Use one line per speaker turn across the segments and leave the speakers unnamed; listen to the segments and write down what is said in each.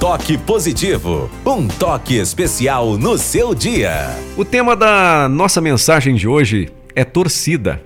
toque positivo, um toque especial no seu dia.
O tema da nossa mensagem de hoje é torcida.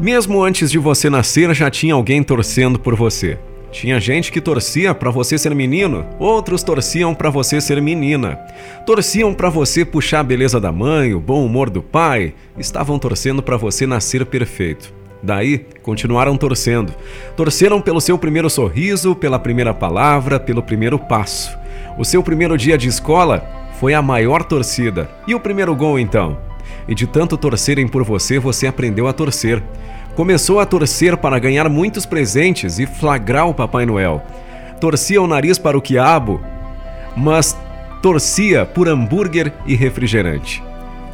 Mesmo antes de você nascer, já tinha alguém torcendo por você. Tinha gente que torcia para você ser menino, outros torciam para você ser menina. Torciam para você puxar a beleza da mãe, o bom humor do pai, estavam torcendo para você nascer perfeito. Daí, continuaram torcendo. Torceram pelo seu primeiro sorriso, pela primeira palavra, pelo primeiro passo. O seu primeiro dia de escola foi a maior torcida. E o primeiro gol então? E de tanto torcerem por você, você aprendeu a torcer. Começou a torcer para ganhar muitos presentes e flagrar o Papai Noel. Torcia o nariz para o quiabo, mas torcia por hambúrguer e refrigerante.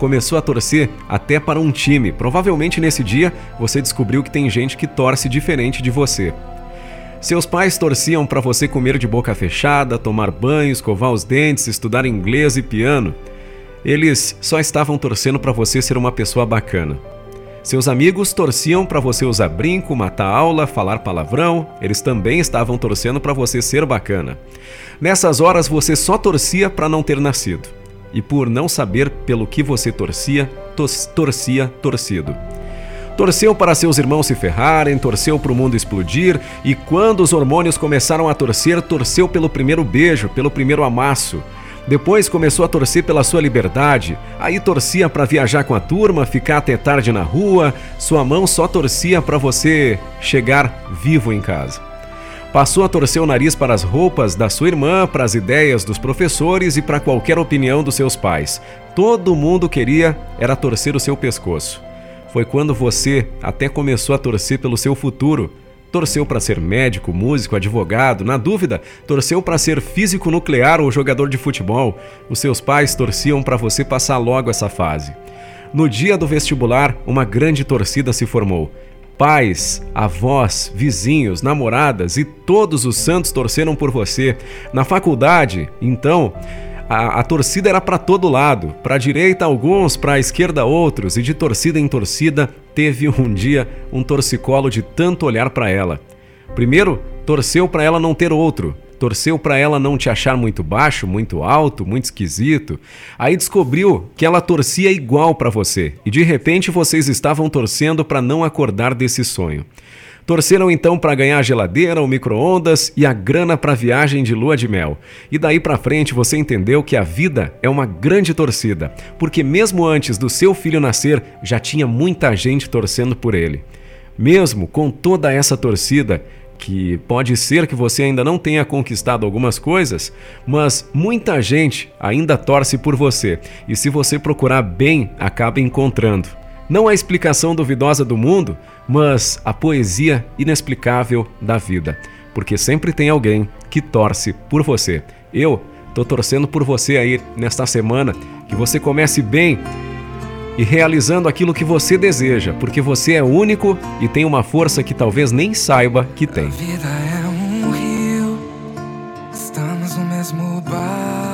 Começou a torcer até para um time. Provavelmente nesse dia você descobriu que tem gente que torce diferente de você. Seus pais torciam para você comer de boca fechada, tomar banho, escovar os dentes, estudar inglês e piano. Eles só estavam torcendo para você ser uma pessoa bacana. Seus amigos torciam para você usar brinco, matar aula, falar palavrão, eles também estavam torcendo para você ser bacana. Nessas horas você só torcia para não ter nascido. E por não saber pelo que você torcia, torcia torcido. Torceu para seus irmãos se ferrarem, torceu para o mundo explodir, e quando os hormônios começaram a torcer, torceu pelo primeiro beijo, pelo primeiro amasso. Depois começou a torcer pela sua liberdade. Aí torcia para viajar com a turma, ficar até tarde na rua. Sua mão só torcia para você chegar vivo em casa. Passou a torcer o nariz para as roupas da sua irmã, para as ideias dos professores e para qualquer opinião dos seus pais. Todo mundo queria era torcer o seu pescoço. Foi quando você até começou a torcer pelo seu futuro, Torceu para ser médico, músico, advogado, na dúvida, torceu para ser físico nuclear ou jogador de futebol. Os seus pais torciam para você passar logo essa fase. No dia do vestibular, uma grande torcida se formou. Pais, avós, vizinhos, namoradas e todos os santos torceram por você. Na faculdade, então, a, a torcida era para todo lado, para a direita alguns, para a esquerda outros, e de torcida em torcida teve um dia um torcicolo de tanto olhar para ela. Primeiro, torceu para ela não ter outro, torceu para ela não te achar muito baixo, muito alto, muito esquisito. Aí descobriu que ela torcia igual para você, e de repente vocês estavam torcendo para não acordar desse sonho. Torceram então para ganhar a geladeira, o micro-ondas e a grana para a viagem de lua de mel. E daí para frente você entendeu que a vida é uma grande torcida, porque mesmo antes do seu filho nascer, já tinha muita gente torcendo por ele. Mesmo com toda essa torcida, que pode ser que você ainda não tenha conquistado algumas coisas, mas muita gente ainda torce por você. E se você procurar bem, acaba encontrando. Não a explicação duvidosa do mundo, mas a poesia inexplicável da vida. Porque sempre tem alguém que torce por você. Eu tô torcendo por você aí nesta semana, que você comece bem e realizando aquilo que você deseja, porque você é único e tem uma força que talvez nem saiba que tem. A vida é um rio, estamos no mesmo bar.